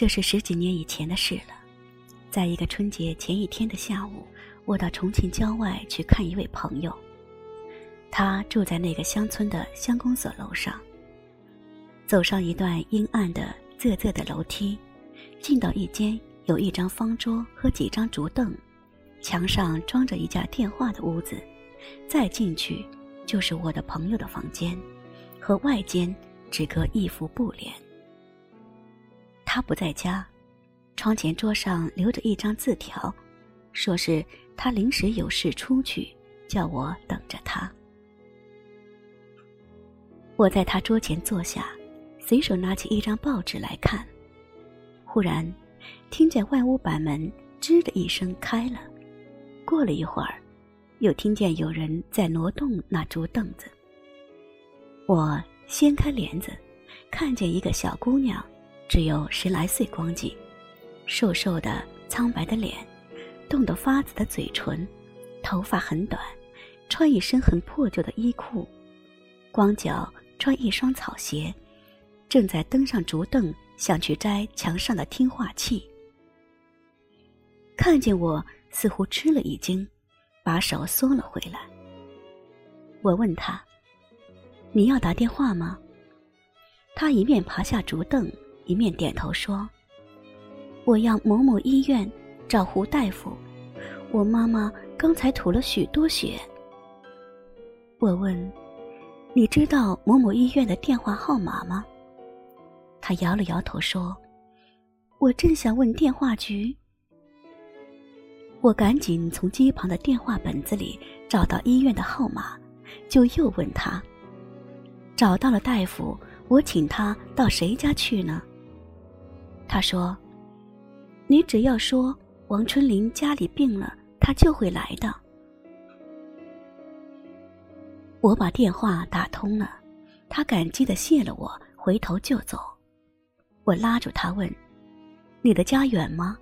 这是十几年以前的事了。在一个春节前一天的下午，我到重庆郊外去看一位朋友，他住在那个乡村的乡公所楼上。走上一段阴暗的、仄仄的楼梯，进到一间有一张方桌和几张竹凳，墙上装着一架电话的屋子，再进去就是我的朋友的房间，和外间只隔一幅布帘。他不在家，窗前桌上留着一张字条，说是他临时有事出去，叫我等着他。我在他桌前坐下。随手拿起一张报纸来看，忽然听见外屋板门“吱”的一声开了。过了一会儿，又听见有人在挪动那竹凳子。我掀开帘子，看见一个小姑娘，只有十来岁光景，瘦瘦的、苍白的脸，冻得发紫的嘴唇，头发很短，穿一身很破旧的衣裤，光脚穿一双草鞋。正在登上竹凳，想去摘墙上的听话器。看见我，似乎吃了一惊，把手缩了回来。我问他：“你要打电话吗？”他一面爬下竹凳，一面点头说：“我要某某医院找胡大夫，我妈妈刚才吐了许多血。”我问：“你知道某某医院的电话号码吗？”他摇了摇头说：“我正想问电话局。”我赶紧从机旁的电话本子里找到医院的号码，就又问他：“找到了大夫，我请他到谁家去呢？”他说：“你只要说王春林家里病了，他就会来的。”我把电话打通了，他感激的谢了我，回头就走。我拉住他问：“你的家远吗？”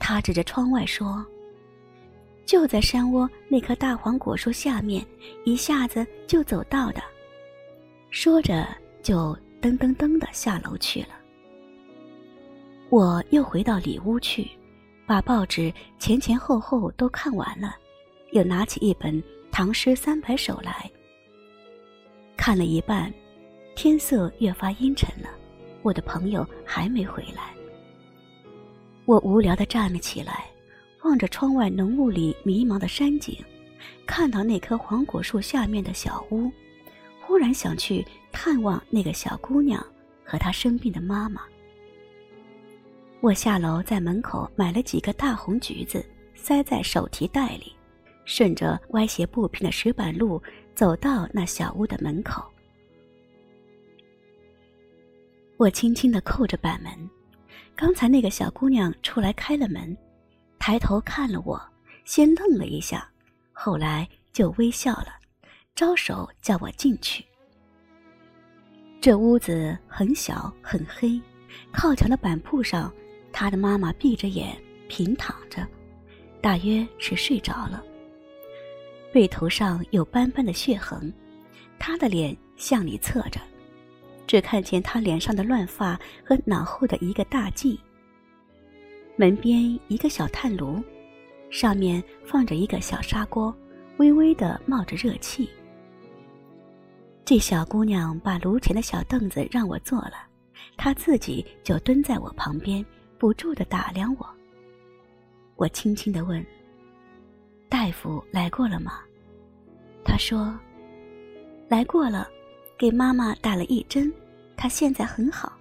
他指着窗外说：“就在山窝那棵大黄果树下面，一下子就走到的。”说着就噔噔噔的下楼去了。我又回到里屋去，把报纸前前后后都看完了，又拿起一本《唐诗三百首》来看了一半，天色越发阴沉了。我的朋友还没回来，我无聊的站了起来，望着窗外浓雾里迷茫的山景，看到那棵黄果树下面的小屋，忽然想去探望那个小姑娘和她生病的妈妈。我下楼在门口买了几个大红橘子，塞在手提袋里，顺着歪斜不平的石板路走到那小屋的门口。我轻轻地扣着板门，刚才那个小姑娘出来开了门，抬头看了我，先愣了一下，后来就微笑了，招手叫我进去。这屋子很小很黑，靠墙的板铺上，他的妈妈闭着眼平躺着，大约是睡着了。背头上有斑斑的血痕，他的脸向里侧着。只看见他脸上的乱发和脑后的一个大髻。门边一个小炭炉，上面放着一个小砂锅，微微的冒着热气。这小姑娘把炉前的小凳子让我坐了，她自己就蹲在我旁边，不住的打量我。我轻轻的问：“大夫来过了吗？”他说：“来过了。”给妈妈打了一针，她现在很好。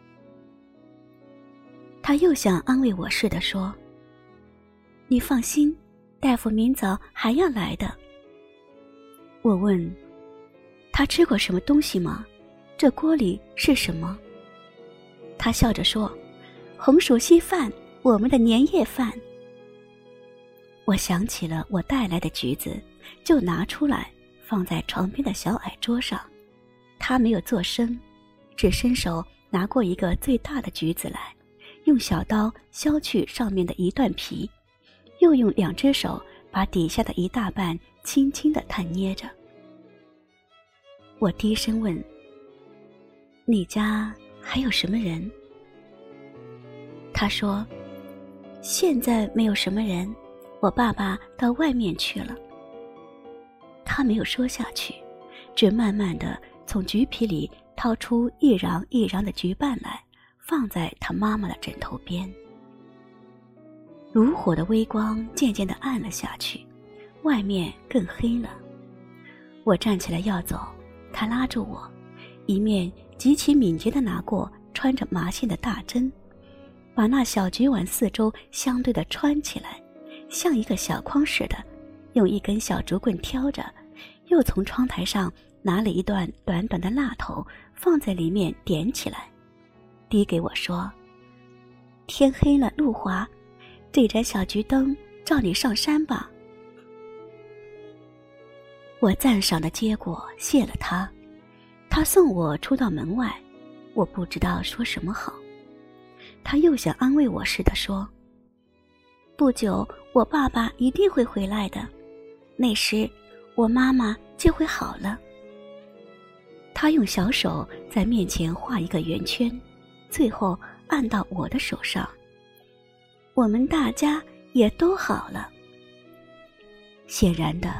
他又想安慰我似的说：“你放心，大夫明早还要来的。”我问：“他吃过什么东西吗？这锅里是什么？”他笑着说：“红薯稀饭，我们的年夜饭。”我想起了我带来的橘子，就拿出来放在床边的小矮桌上。他没有做声，只伸手拿过一个最大的橘子来，用小刀削去上面的一段皮，又用两只手把底下的一大半轻轻的探捏着。我低声问：“你家还有什么人？”他说：“现在没有什么人，我爸爸到外面去了。”他没有说下去，只慢慢的从橘皮里掏出一瓤一瓤的橘瓣来，放在他妈妈的枕头边。炉火的微光渐渐的暗了下去，外面更黑了。我站起来要走，他拉住我，一面极其敏捷的拿过穿着麻线的大针，把那小菊碗四周相对的穿起来，像一个小筐似的，用一根小竹棍挑着，又从窗台上拿了一段短短的蜡头，放在里面点起来，递给我说：“天黑了，路滑。”这盏小菊灯照你上山吧。我赞赏的接过，谢了他。他送我出到门外，我不知道说什么好。他又想安慰我似的说：“不久，我爸爸一定会回来的，那时我妈妈就会好了。”他用小手在面前画一个圆圈，最后按到我的手上。我们大家也都好了。显然的，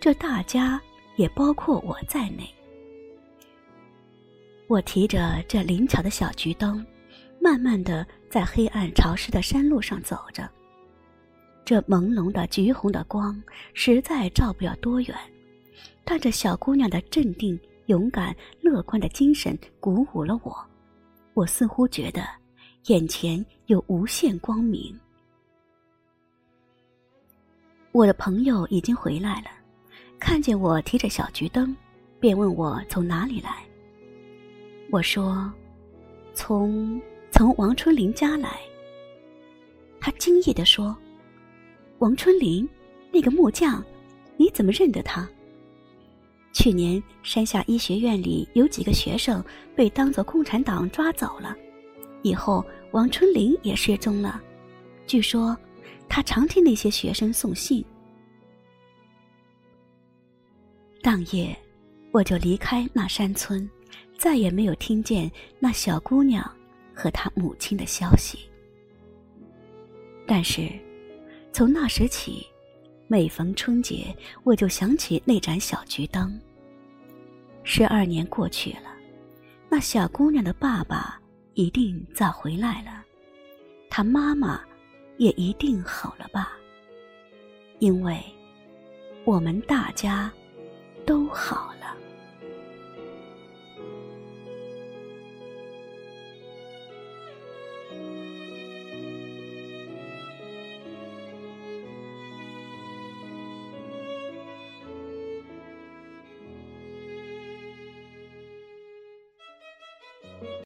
这大家也包括我在内。我提着这灵巧的小桔灯，慢慢的在黑暗潮湿的山路上走着。这朦胧的橘红的光实在照不了多远，但这小姑娘的镇定、勇敢、乐观的精神鼓舞了我。我似乎觉得。眼前有无限光明。我的朋友已经回来了，看见我提着小桔灯，便问我从哪里来。我说：“从从王春林家来。”他惊异的说：“王春林，那个木匠，你怎么认得他？去年山下医学院里有几个学生被当作共产党抓走了。”以后，王春林也失踪了。据说，他常替那些学生送信。当夜，我就离开那山村，再也没有听见那小姑娘和他母亲的消息。但是，从那时起，每逢春节，我就想起那盏小桔灯。十二年过去了，那小姑娘的爸爸。一定早回来了，他妈妈也一定好了吧？因为我们大家都好。